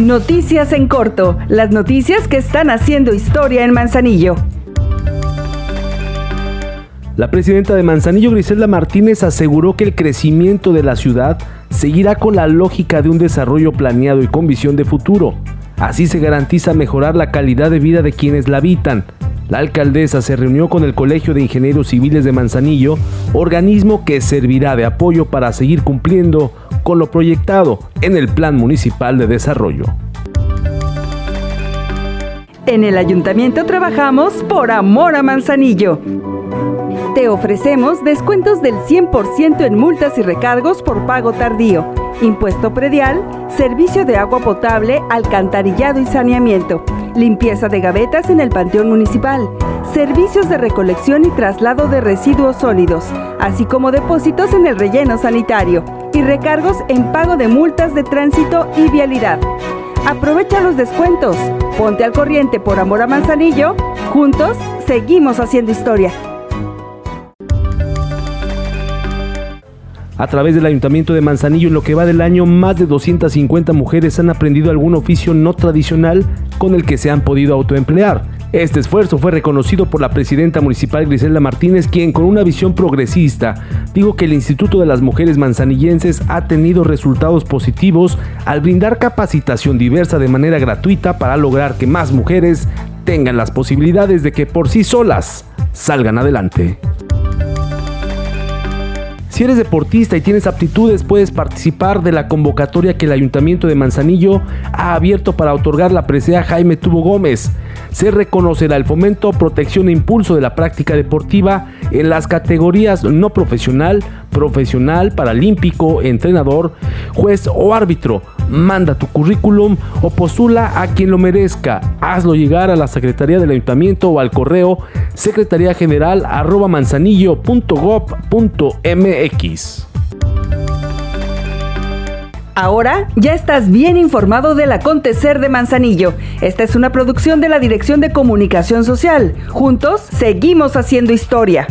Noticias en corto, las noticias que están haciendo historia en Manzanillo. La presidenta de Manzanillo, Griselda Martínez, aseguró que el crecimiento de la ciudad seguirá con la lógica de un desarrollo planeado y con visión de futuro. Así se garantiza mejorar la calidad de vida de quienes la habitan. La alcaldesa se reunió con el Colegio de Ingenieros Civiles de Manzanillo, organismo que servirá de apoyo para seguir cumpliendo lo proyectado en el Plan Municipal de Desarrollo. En el ayuntamiento trabajamos por amor a Manzanillo. Te ofrecemos descuentos del 100% en multas y recargos por pago tardío, impuesto predial, servicio de agua potable, alcantarillado y saneamiento, limpieza de gavetas en el Panteón Municipal, servicios de recolección y traslado de residuos sólidos, así como depósitos en el relleno sanitario y recargos en pago de multas de tránsito y vialidad. Aprovecha los descuentos, ponte al corriente por amor a Manzanillo, juntos seguimos haciendo historia. A través del Ayuntamiento de Manzanillo, en lo que va del año, más de 250 mujeres han aprendido algún oficio no tradicional con el que se han podido autoemplear. Este esfuerzo fue reconocido por la presidenta municipal Griselda Martínez, quien con una visión progresista dijo que el Instituto de las Mujeres Manzanillenses ha tenido resultados positivos al brindar capacitación diversa de manera gratuita para lograr que más mujeres tengan las posibilidades de que por sí solas salgan adelante. Si eres deportista y tienes aptitudes, puedes participar de la convocatoria que el Ayuntamiento de Manzanillo ha abierto para otorgar la presea Jaime Tubo Gómez. Se reconocerá el fomento, protección e impulso de la práctica deportiva en las categorías no profesional, profesional, paralímpico, entrenador, juez o árbitro. Manda tu currículum o postula a quien lo merezca. Hazlo llegar a la Secretaría del Ayuntamiento o al correo secretaría general manzanillo.gov.mx. Ahora ya estás bien informado del acontecer de Manzanillo. Esta es una producción de la Dirección de Comunicación Social. Juntos seguimos haciendo historia.